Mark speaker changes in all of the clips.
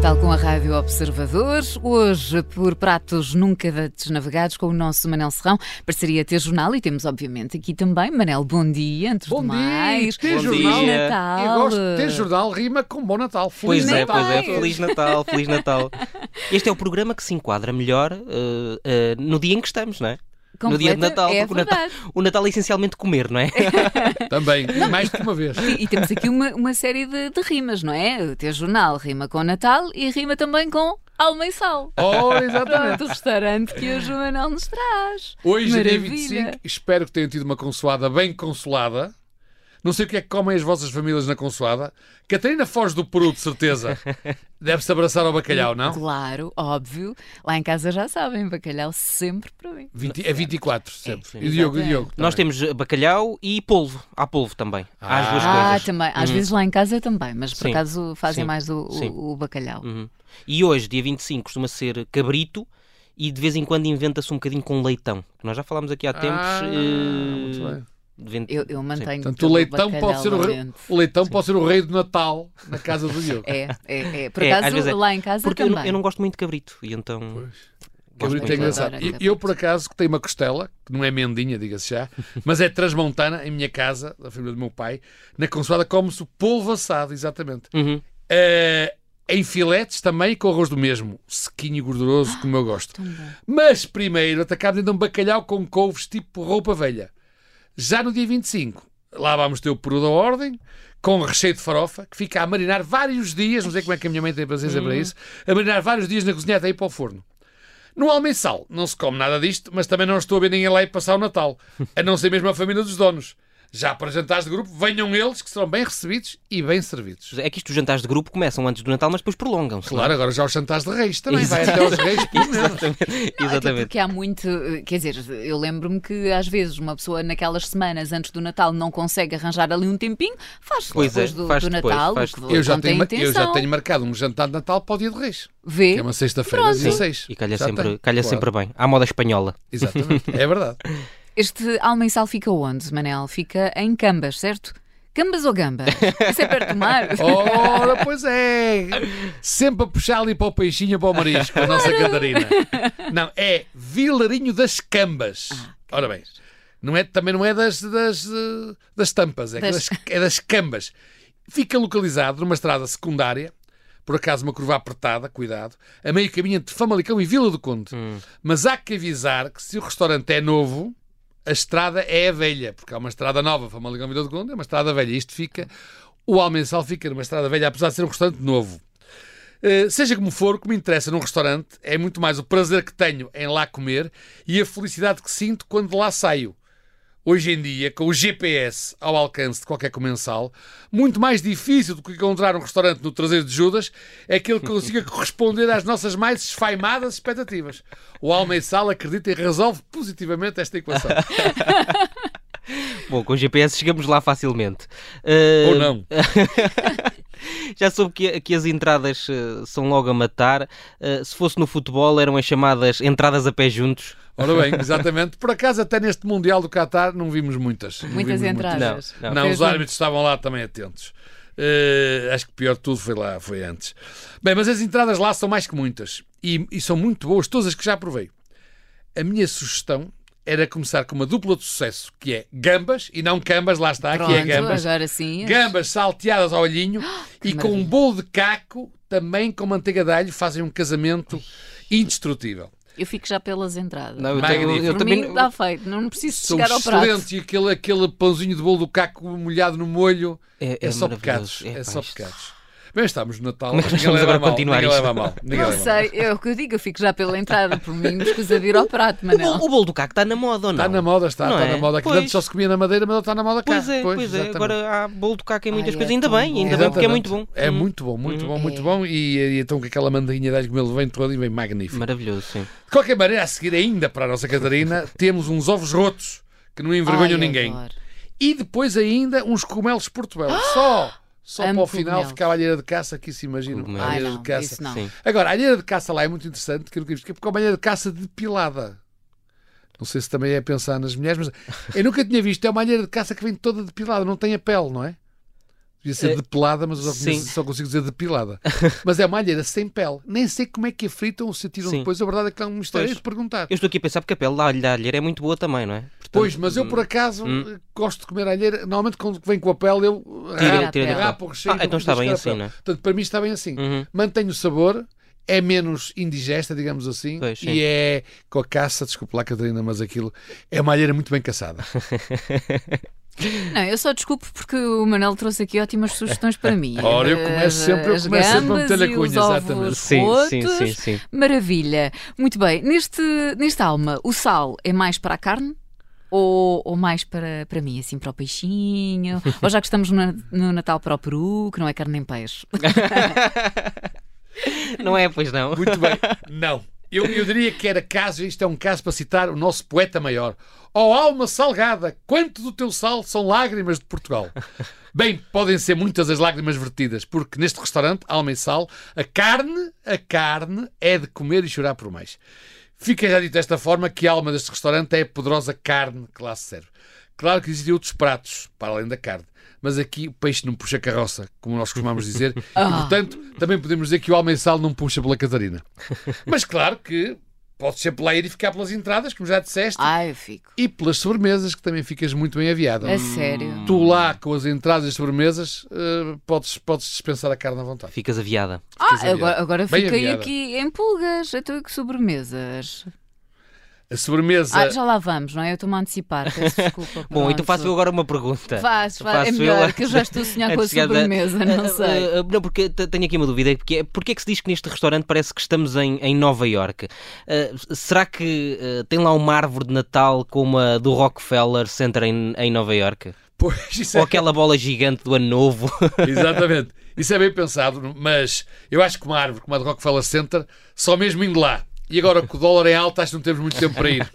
Speaker 1: Natal com a Rádio Observador. Hoje, por pratos nunca antes navegados, com o nosso Manel Serrão, parceria ter jornal e temos, obviamente, aqui também. Manel, bom dia, antes
Speaker 2: Bom
Speaker 1: de
Speaker 2: dia,
Speaker 1: mais.
Speaker 2: ter
Speaker 1: Feliz
Speaker 2: jornal.
Speaker 1: Natal.
Speaker 2: Eu gosto de ter jornal, rima com bom Natal.
Speaker 3: Pois
Speaker 2: Feliz
Speaker 3: é,
Speaker 2: Natal.
Speaker 3: pois é. Feliz Natal, Feliz Natal. Este é o programa que se enquadra melhor eh, eh, no dia em que estamos, não é? No dia de
Speaker 1: Completa-
Speaker 3: Natal,
Speaker 1: é
Speaker 3: porque o Natal, o Natal é essencialmente comer, não é?
Speaker 2: Também, mais de uma vez.
Speaker 1: E, e temos aqui uma, uma série de, de rimas, não é? Ter jornal rima com Natal e rima também com alma e sal.
Speaker 2: Oh, exatamente.
Speaker 1: Pronto, o restaurante que o Manel nos traz.
Speaker 2: Hoje, é dia
Speaker 1: Maravilha.
Speaker 2: 25, espero que tenham tido uma consoada bem consolada. Não sei o que é que comem as vossas famílias na consoada. Catarina foge do Peru, de certeza. Deve-se abraçar ao bacalhau, não?
Speaker 1: Claro, óbvio. Lá em casa já sabem, bacalhau sempre para mim.
Speaker 2: 20 é 24, sempre.
Speaker 3: sim.
Speaker 2: e o Diogo, e. Diogo
Speaker 3: Nós temos bacalhau e polvo. Há polvo também. Há as duas
Speaker 1: Ah,
Speaker 3: coisas.
Speaker 1: também. Às vezes lá em casa também, mas por
Speaker 3: Sim.
Speaker 1: acaso fazem
Speaker 3: Sim.
Speaker 1: mais o, o- o bacalhau.
Speaker 3: Uhum. E hoje, dia 25, costuma ser cabrito e de vez em quando inventa-se um bocadinho com leitão. Nós já falámos aqui há tempos.
Speaker 2: Ah,
Speaker 3: eh,
Speaker 2: muito bem.
Speaker 3: De vent-
Speaker 1: Eu, eu mantenho.
Speaker 2: Portanto, o leitão, pode ser o, rei, o leitão pode ser o rei do Natal na casa do Diogo.
Speaker 1: É, é, é. Por
Speaker 3: É,
Speaker 1: acaso,
Speaker 3: é.
Speaker 1: lá em casa
Speaker 3: Porque eu
Speaker 1: também.
Speaker 3: não, eu não gosto muito de cabrito. E então. gosto
Speaker 2: Cabrito é engraçado. Eu, eu, por acaso, que tenho uma costela, que não é mendinha, diga-se já, mas é transmontana, em minha casa, da família do meu pai, na consoada come-se o polvo assado, exatamente.
Speaker 3: Uhum.
Speaker 2: Eh, em filetes também, com arroz do mesmo, sequinho e gorduroso, como eu gosto.
Speaker 1: Bom.
Speaker 2: Mas primeiro atacámos ainda um bacalhau com couves tipo roupa velha. Já no dia 25, lá vamos ter o peru da ordem, com recheio de farofa, que fica a marinar vários dias, não sei como é que a minha mãe tem paciência para isso, a marinar vários dias na cozinha até ir para o forno. No almensal não se come nada disto, mas também não estou a ver ninguém lá ir passar o Natal, a não ser mesmo a família dos donos. Já para jantares de grupo, venham eles que serão bem recebidos e bem servidos.
Speaker 3: É que isto, os jantares de grupo começam antes do Natal, mas depois prolongam-se. não é?
Speaker 2: Claro, agora já os jantares de reis também, vai até aos reis. pelo menos.
Speaker 3: Exatamente.
Speaker 1: Até
Speaker 3: Exatamente.
Speaker 1: porque há muito, eh, quer dizer, eu lembro-me que às vezes uma pessoa naquelas semanas antes do Natal não consegue arranjar ali um tempinho, faz
Speaker 3: é,
Speaker 1: depois do,
Speaker 3: faz
Speaker 1: do
Speaker 3: depois,
Speaker 1: Natal,
Speaker 3: faz depois.
Speaker 2: Eu já, tenho, eu já tenho marcado um jantar de Natal para o dia de reis.
Speaker 1: Vê?
Speaker 2: Que é uma sexta-feira,
Speaker 1: Pronto.
Speaker 2: 16.
Speaker 3: E calha
Speaker 2: Já
Speaker 3: sempre,
Speaker 2: tem.
Speaker 3: calha
Speaker 2: Claro.
Speaker 3: sempre bem. À moda espanhola.
Speaker 2: Exatamente, é verdade.
Speaker 1: Este almensal fica onde, Manel? Fica em Cambas, certo? Cambas ou Gambas? Isso é perto do mar?
Speaker 2: Ora, pois é. Sempre a puxar ali para o peixinho, para o marisco, a nossa Catarina. Não, é Vilarinho das Cambas.
Speaker 1: Ah,
Speaker 2: Ora bem, não é, também não é das, das, das tampas, é,
Speaker 1: Das-
Speaker 2: das, é das Cambas. Fica localizado numa estrada secundária, por acaso uma curva apertada, cuidado, a meio caminho entre Famalicão e Vila do Conde. Mas há que avisar que se o restaurante é novo, a estrada é a velha, porque há uma estrada nova, Famalicão Vila do Conde, é uma estrada velha. Isto fica, o Almensal fica numa estrada velha, apesar de ser um restaurante novo. Uh, seja como for, o que me interessa num restaurante é muito mais o prazer que tenho em lá comer e a felicidade que sinto quando de lá saio. Hoje em dia, com o GPS ao alcance de qualquer comensal, muito mais difícil do que encontrar um restaurante no traseiro de Judas é que ele consiga corresponder às nossas mais esfaimadas expectativas. O Almensal acredita e resolve positivamente esta equação.
Speaker 3: Bom, com o GPS chegamos lá facilmente. Uh,
Speaker 2: Ou não.
Speaker 3: Já soube que, que as entradas uh, são logo a matar. Uh, se fosse no futebol, eram as chamadas entradas a pé juntos.
Speaker 2: Ora bem, exatamente. Por acaso, até neste Mundial do Qatar, não vimos muitas. Não
Speaker 1: Muitas
Speaker 2: vimos
Speaker 1: entradas.
Speaker 3: Não,
Speaker 2: Não,
Speaker 1: Fez
Speaker 2: os árbitros estavam lá também atentos. Eh, acho que pior de tudo foi lá, foi antes. Bem, mas as entradas lá são mais que muitas. E, e são muito boas, todas as que já provei. A minha sugestão era começar com uma dupla de sucesso, que é gambas, e não cambas, lá está,
Speaker 1: Pronto,
Speaker 2: aqui é gambas.
Speaker 1: agora sim.
Speaker 2: Gambas salteadas ao olhinho e com um
Speaker 1: maravilha.
Speaker 2: bolo de caco, também com manteiga de alho, fazem um casamento indestrutível.
Speaker 1: Eu fico já pelas entradas.
Speaker 3: Não, eu, tenho- eu
Speaker 1: Por
Speaker 3: também.
Speaker 1: mim está feito, não preciso
Speaker 2: São
Speaker 1: chegar ao prato.
Speaker 2: excelentes e aquele, aquele pãozinho de bolo do caco molhado no molho
Speaker 3: É-
Speaker 2: é,
Speaker 3: é
Speaker 2: só pecados. É,
Speaker 3: É,
Speaker 2: só pecados. Bem, estamos no Natal.
Speaker 3: Mas
Speaker 2: leva
Speaker 3: agora
Speaker 2: a mal,
Speaker 3: continuar
Speaker 2: ninguém
Speaker 3: isto.
Speaker 2: mal. Ninguém
Speaker 1: Não
Speaker 2: leva a mal.
Speaker 1: sei, é o que eu digo, eu fico já pela entrada, por mim, não escusa de ir ao prato,
Speaker 3: O, bolo- o bolo do caco está na moda ou não?
Speaker 2: Está na moda, está,
Speaker 3: Não
Speaker 2: está
Speaker 3: é?
Speaker 2: na moda. Aqui
Speaker 3: Pois.
Speaker 2: antes só se comia na madeira, mas ele está na moda cá.
Speaker 3: Pois é, pois, é.
Speaker 2: exatamente.
Speaker 3: Agora há bolo do caco em muitas
Speaker 1: Ai,
Speaker 3: coisas.
Speaker 1: é
Speaker 3: Ainda bem, ainda bem, porque é muito bom.
Speaker 2: É
Speaker 3: Hum,
Speaker 2: muito bom, muito
Speaker 3: Hum.
Speaker 2: bom, muito
Speaker 1: É.
Speaker 2: bom. E, e então com aquela manteiguinha de alho que ele vem todo e vem magnífico.
Speaker 3: Maravilhoso, sim.
Speaker 2: De qualquer maneira, a seguir ainda para a nossa Catarina, temos uns ovos rotos que não envergonham
Speaker 1: Ai,
Speaker 2: ninguém.
Speaker 1: adoro.
Speaker 2: E depois ainda uns cogumelos Portobello. Só! Só
Speaker 1: Amo
Speaker 2: para o final
Speaker 1: cogumelos.
Speaker 2: ficar a alheira de caça, aqui se imagina. A
Speaker 1: Ai,
Speaker 2: alheira
Speaker 1: não,
Speaker 2: de caça.
Speaker 1: isso não.
Speaker 3: Sim.
Speaker 2: Agora, a alheira de caça lá é muito interessante, que eu nunca vi, porque é uma alheira de caça depilada. Não sei se também é pensar nas mulheres, mas eu nunca tinha visto. É uma alheira de caça que vem toda depilada, não tem a pele, não é? Devia ser
Speaker 3: Eh,
Speaker 2: depelada, mas só, consigo dizer depilada. mas é uma alheira sem pele. Nem sei como é que a fritam ou se tiram depois. A verdade é que é um mistério
Speaker 3: Pois.
Speaker 2: de perguntar.
Speaker 3: Eu estou aqui a pensar porque a pele da alheira é muito boa também, não é? Portanto,
Speaker 2: Pois, mas eu por acaso
Speaker 3: Hum.
Speaker 2: gosto de comer alheira. Normalmente quando vem com a pele eu
Speaker 1: Tira
Speaker 2: rapo,
Speaker 1: a pele.
Speaker 2: rapo o recheio.
Speaker 3: Ah, então está bem assim, não é?
Speaker 2: Portanto, para mim está bem assim.
Speaker 3: Uhum.
Speaker 2: Mantém o sabor, é menos indigesta, digamos assim,
Speaker 3: Pois,
Speaker 2: e é com a caça, desculpe lá, Catarina, mas aquilo é uma alheira muito bem caçada.
Speaker 1: Não, eu só desculpo porque o Manel trouxe aqui ótimas sugestões para mim.
Speaker 2: Ora, eu começo sempre- eu
Speaker 1: as
Speaker 2: começo sempre a
Speaker 1: gambas
Speaker 2: meter-lhe a
Speaker 1: e
Speaker 2: cunha,
Speaker 1: os ovos
Speaker 2: exatamente.
Speaker 3: Sim, sim, sim, sim.
Speaker 1: Maravilha. Muito bem. Neste, neste alma, o sal é mais para a carne? Ou, ou mais para, para mim, assim, para o peixinho? ou já que estamos no, no Natal para o peru, que não é carne nem peixe?
Speaker 3: Não é, pois não.
Speaker 2: Muito bem. Não. Eu, eu diria que era caso, isto é um caso para citar o nosso poeta maior. Ó alma salgada, quanto do teu sal são lágrimas de Portugal? Bem, podem ser muitas as lágrimas vertidas, porque neste restaurante, Alma e Sal, a carne, a carne é de comer e chorar por mais. Fica já dito desta forma que a alma deste restaurante é a poderosa carne que lá se serve. Claro que existem outros pratos, para além da carne, mas aqui o peixe não puxa carroça, como nós costumamos dizer, e
Speaker 1: Ah.
Speaker 2: portanto também podemos dizer que o Alma e Sal não puxa pela Catarina. Mas claro que podes sempre lá ir e ficar pelas entradas, como já disseste,
Speaker 1: Ai, eu fico.
Speaker 2: e pelas sobremesas, que também ficas muito bem aviada.
Speaker 1: A sério.
Speaker 2: Tu lá com as entradas e as sobremesas eh, podes, podes dispensar a carne à vontade.
Speaker 3: Ficas aviada.
Speaker 1: Ah,
Speaker 2: aviada.
Speaker 1: agora, agora
Speaker 2: Bem
Speaker 1: fiquei
Speaker 2: aviada.
Speaker 1: aqui em pulgas. Então, e que sobremesas?
Speaker 2: A sobremesa.
Speaker 1: Ah, já lá vamos, não é? Eu estou-me a antecipar. Peço desculpa.
Speaker 3: Bom, então faço eu agora uma pergunta.
Speaker 1: Faz, faz. É melhor,
Speaker 3: eu-
Speaker 1: que eu já estou a sonhar com a sobremesa, não
Speaker 3: Ah,
Speaker 1: sei.
Speaker 3: ah, ah, não, porque te- tenho aqui uma dúvida. Porque, porque é que se diz que neste restaurante parece que estamos em, em Nova York? será que ah, tem lá uma árvore de Natal como a do Rockefeller Center em, em Nova York?
Speaker 2: Pois, isso
Speaker 3: Ou
Speaker 2: é,
Speaker 3: aquela bola gigante do Ano Novo?
Speaker 2: exatamente. Isso é bem pensado, mas eu acho que uma árvore como a de Rockefeller Center, só mesmo indo lá. E agora que o dólar é alto, acho que não temos muito tempo para ir.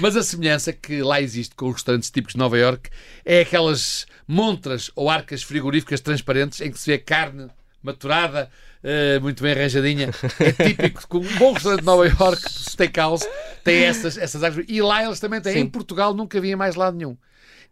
Speaker 2: Mas a semelhança que lá existe com os restaurantes típicos de Nova York é aquelas montras ou arcas frigoríficas transparentes em que se vê carne maturada, eh, muito bem arranjadinha. É típico que um bom restaurante de Nova York, de steakhouse, tem essas, essas arcas. E lá eles também têm.
Speaker 3: Sim.
Speaker 2: Em Portugal nunca havia mais lado nenhum.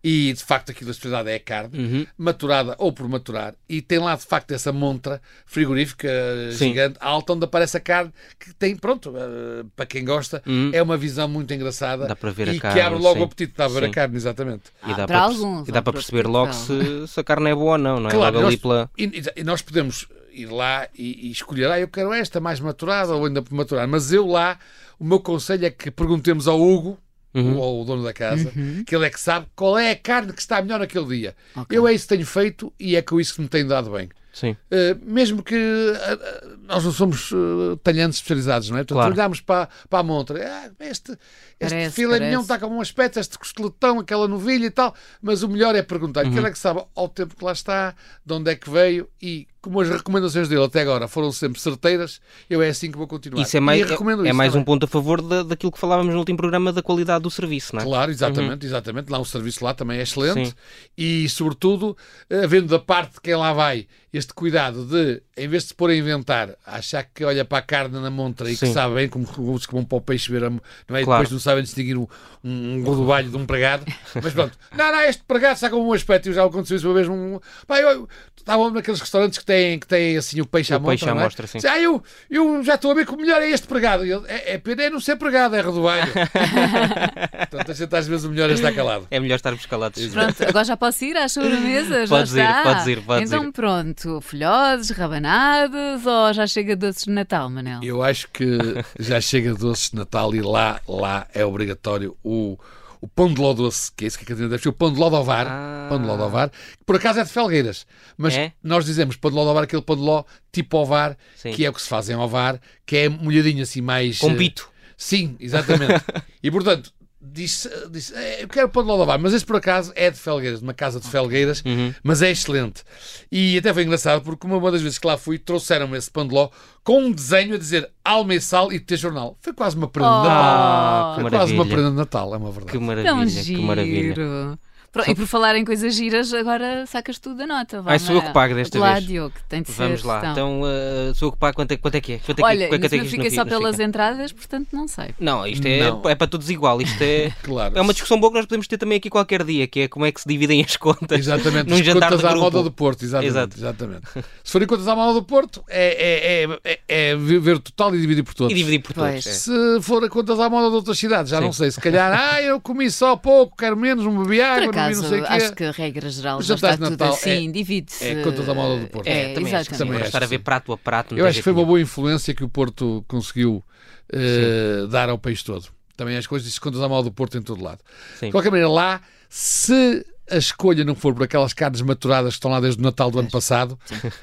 Speaker 2: E de facto aquilo a especialidade é a carne,
Speaker 3: Uhum.
Speaker 2: maturada ou por maturar. E tem lá de facto essa montra frigorífica
Speaker 3: Sim.
Speaker 2: gigante, alta, onde aparece a carne que tem, pronto, eh, para quem gosta,
Speaker 3: Uhum.
Speaker 2: é uma visão muito engraçada
Speaker 3: Dá para ver a
Speaker 2: e que
Speaker 3: carne,
Speaker 2: abre logo
Speaker 3: sim.
Speaker 2: o apetite. Dá para ver
Speaker 3: Sim.
Speaker 2: a carne, exatamente.
Speaker 3: E
Speaker 1: Ah,
Speaker 3: dá
Speaker 1: para
Speaker 3: para,
Speaker 1: alguns,
Speaker 3: e dá para perceber logo se, se a carne é boa ou não, não é?
Speaker 2: Claro,
Speaker 3: logo
Speaker 2: nós-
Speaker 3: ali pela...
Speaker 2: e, e nós podemos ir lá e, e escolher, ah, eu quero esta mais maturada ou ainda por maturar, mas eu lá, o meu conselho é que perguntemos ao Hugo,
Speaker 3: Uhum.
Speaker 2: ou ao dono da casa, que ele é que sabe qual é a carne que está melhor naquele dia.
Speaker 1: Ok.
Speaker 2: Eu é isso que tenho feito e é com isso que me tem dado bem.
Speaker 3: Sim.
Speaker 2: Uh, mesmo que uh, nós não somos uh, talhantes especializados, não é? Portanto,
Speaker 3: Claro.
Speaker 2: olhamos para, para a montra, ah, este, este
Speaker 1: Parece,
Speaker 2: filé mignon
Speaker 1: parece.
Speaker 2: está com um aspecto, este costeletão, aquela novilha e tal, mas o melhor é perguntar,
Speaker 3: Uhum.
Speaker 2: que ele é que sabe ao tempo que lá está, de onde é que veio e como as recomendações dele até agora foram sempre certeiras, eu é assim que vou continuar.
Speaker 3: Isso é mais,
Speaker 2: e recomendo
Speaker 3: é
Speaker 2: isso
Speaker 3: mais um
Speaker 2: também.
Speaker 3: ponto a favor da, daquilo que falávamos no último programa da qualidade do serviço, não é?
Speaker 2: Claro, exatamente, exatamente. Lá o serviço lá também é excelente
Speaker 3: Sim.
Speaker 2: e, sobretudo, eh, havendo da parte de quem lá vai este cuidado de, em vez de se pôr a inventar, achar que olha para a carne na montra e que
Speaker 3: Sim.
Speaker 2: sabe bem como os que vão para o peixe ver, não é? E
Speaker 3: Claro.
Speaker 2: depois não sabem distinguir um, um rodobalho de um pregado. Mas pronto, não, não, este pregado está com um aspecto. Eu já aconteceu isso uma vez. Um, pá, eu, estavam naqueles restaurantes que têm, que têm assim o peixe
Speaker 3: O
Speaker 2: à mostra.
Speaker 3: peixe à
Speaker 2: é?
Speaker 3: mostra, sim.
Speaker 2: Diz, Ah, eu, eu já estou a ver que o melhor é este pregado. E ele, é, é pena é não ser pregado, é rodobalho. Portanto, a gente às vezes o melhor é estar calado.
Speaker 3: É melhor estarmos calados.
Speaker 1: Pronto, agora já posso ir às sobremesas?
Speaker 3: Podes
Speaker 1: já
Speaker 3: ir,
Speaker 1: está.
Speaker 3: podes ir, podes
Speaker 1: então
Speaker 3: ir.
Speaker 1: pronto, folhosos, rabanados ou já chega doces de Natal, Manel?
Speaker 2: Eu acho que já chega doces de Natal e lá, lá é obrigatório o, o pão de ló doce, que é isso que a Catarina deve ser, o pão de ló de ovar,
Speaker 3: Ah.
Speaker 2: pão de ló de ovar, que por acaso é de felgueiras, mas
Speaker 3: É?
Speaker 2: nós dizemos pão de ló de ovar, aquele pão de ló tipo ovar,
Speaker 3: Sim.
Speaker 2: que é o que se faz em ovar, que é molhadinho assim mais...
Speaker 3: Com
Speaker 2: eh,
Speaker 3: pito.
Speaker 2: Sim, exatamente. e portanto, disse, disse "Eh, eu quero pão de ovar, mas esse por acaso é de felgueiras, de uma casa de felgueiras,
Speaker 3: Uhum.
Speaker 2: mas é excelente. E até foi engraçado porque uma das vezes que lá fui, trouxeram-me esse pão de ló com um desenho a dizer alma e sal e ter jornal. Foi quase uma prenda de Natal.
Speaker 3: Ah,
Speaker 2: Foi quase uma prenda de Natal, é uma verdade.
Speaker 3: Que maravilha, que maravilha.
Speaker 1: E por falar em coisas giras, agora sacas tudo da nota. Vá,
Speaker 3: Ai, sou eu que pago desta
Speaker 1: Lá,
Speaker 3: vez.
Speaker 1: Diogo, tem de ser.
Speaker 3: Vamos lá. Então, uh, sou eu que pago. Quanto é, quanto é que é? Quanto é que,
Speaker 1: Olha,
Speaker 3: quanto é que
Speaker 1: só pelas
Speaker 3: fica?
Speaker 1: entradas, portanto não sei.
Speaker 3: Não, isto é,
Speaker 2: Não.
Speaker 3: é para todos igual. Isto é,
Speaker 2: Claro.
Speaker 3: é uma discussão boa que nós podemos ter também aqui qualquer dia, que é como é que se dividem as contas
Speaker 2: Exatamente,
Speaker 3: num
Speaker 2: as
Speaker 3: jantar
Speaker 2: contas
Speaker 3: de
Speaker 2: à
Speaker 3: grupo.
Speaker 2: moda do Porto, exatamente.
Speaker 3: Exato.
Speaker 2: exatamente. Se forem contas à moda do Porto, é, é, é, é, é ver total e dividir por todos.
Speaker 3: E dividir por todos. É.
Speaker 2: Se forem contas à moda de outras cidades, já
Speaker 3: Sim.
Speaker 2: não sei. Se calhar, ah, eu comi só pouco, quero menos, não bebi água, vi não sei o quê.
Speaker 1: acho que a regra geral já está tudo
Speaker 2: Natal
Speaker 1: assim, divide-se.
Speaker 2: é contas à moda do Porto.
Speaker 3: É, também acho que.
Speaker 2: Também acho
Speaker 3: estar a ver prato a prato.
Speaker 2: Eu acho que foi uma boa influência que o Porto conseguiu eh, dar ao país todo. Também as coisas, contas à moda do Porto em todo lado.
Speaker 3: Sim.
Speaker 2: De qualquer maneira, lá, se a escolha não for por aquelas carnes maturadas que estão lá desde o Natal do ano passado,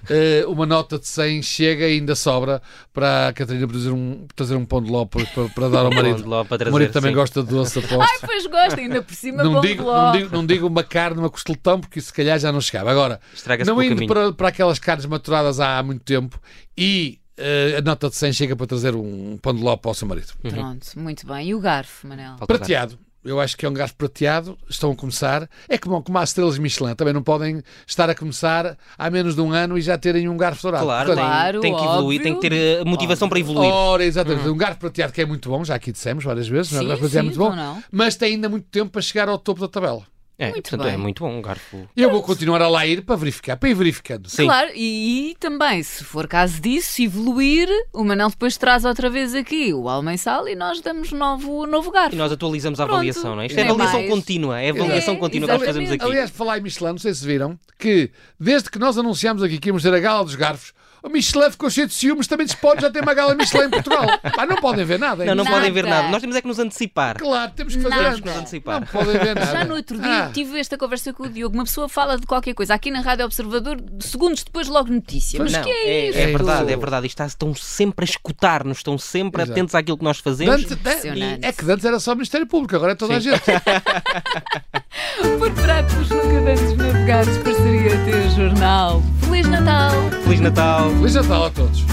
Speaker 2: eh, uma nota de 100 chega e ainda sobra para a Catarina trazer um, trazer um pão de ló para, para- para dar ao
Speaker 3: Um pão de
Speaker 2: marido.
Speaker 3: ló para
Speaker 2: O
Speaker 3: trazer,
Speaker 2: marido também
Speaker 3: sim.
Speaker 2: gosta de doce, aposto.
Speaker 1: Ai, pois gosta, ainda por cima
Speaker 2: Não
Speaker 1: pão
Speaker 2: digo,
Speaker 1: de ló.
Speaker 2: não, digo, não digo uma carne, uma costeletão, porque isso se calhar já não chegava. Agora, não indo para, para aquelas carnes maturadas há muito tempo e eh, a nota de 100 chega para trazer um pão de ló para o seu marido.
Speaker 1: Pronto, muito bem. E o garfo, Manel?
Speaker 2: Prateado. Eu acho que é um garfo prateado. Estão a começar. É como, como as estrelas Michelin. Também não podem estar a começar há menos de um ano e já terem um garfo dourado.
Speaker 3: Claro,
Speaker 2: Portanto,
Speaker 3: tem,
Speaker 1: Claro,
Speaker 3: tem que evoluir,
Speaker 1: óbvio.
Speaker 3: tem que ter eh, motivação para evoluir.
Speaker 2: Ora, exatamente. Um garfo prateado que é muito bom, já aqui dissemos várias vezes. não é?
Speaker 1: Sim,
Speaker 2: um garfo prateado é muito.
Speaker 3: É, portanto, é
Speaker 1: bem.
Speaker 3: muito bom um garfo.
Speaker 2: E eu vou continuar a lá ir para verificar, para ir verificando.
Speaker 3: Sim.
Speaker 1: Claro, e, e também, se for caso disso, evoluir, o Manel depois traz outra vez aqui o almensal e nós damos novo, novo garfo.
Speaker 3: E nós atualizamos a
Speaker 1: Pronto.
Speaker 3: avaliação, não é? Isto é
Speaker 1: Nem
Speaker 3: avaliação
Speaker 1: mais.
Speaker 3: contínua, é avaliação
Speaker 1: É,
Speaker 3: contínua que nós fazemos aqui.
Speaker 2: Aliás, falar em Michelin, não sei se viram, que desde que nós anunciámos aqui que íamos ter a gala dos garfos, o Michelin ficou cheio de ciúmes, também se pode já ter uma gala Michelin em Portugal. Pá, não podem ver nada. é
Speaker 3: Não, não
Speaker 2: isso?
Speaker 3: podem ver
Speaker 1: Nada.
Speaker 3: nada. Nós temos é que nos antecipar.
Speaker 2: Claro, temos que fazer
Speaker 1: Nada.
Speaker 2: antes.
Speaker 3: Temos que nos antecipar.
Speaker 2: Não podem ver nada.
Speaker 1: Já no outro dia
Speaker 2: Ah,
Speaker 1: tive esta conversa com o Diogo. Uma pessoa fala de qualquer coisa aqui na Rádio Observador, segundos depois, logo notícia. Mas
Speaker 3: não,
Speaker 1: que é, isso?
Speaker 3: é verdade, é
Speaker 2: isso?
Speaker 3: verdade. Isto está- estão sempre a escutar-nos, estão sempre
Speaker 2: Exato.
Speaker 3: atentos àquilo que nós fazemos.
Speaker 2: Antes-
Speaker 1: Impressionante.
Speaker 2: é que antes era só o Ministério Público, agora é toda a
Speaker 3: Sim.
Speaker 2: gente.
Speaker 1: Por pratos nunca dantes navegados, parceria ter jornal. Feliz Natal!
Speaker 3: Feliz Natal!
Speaker 2: Feliz Natal a todos.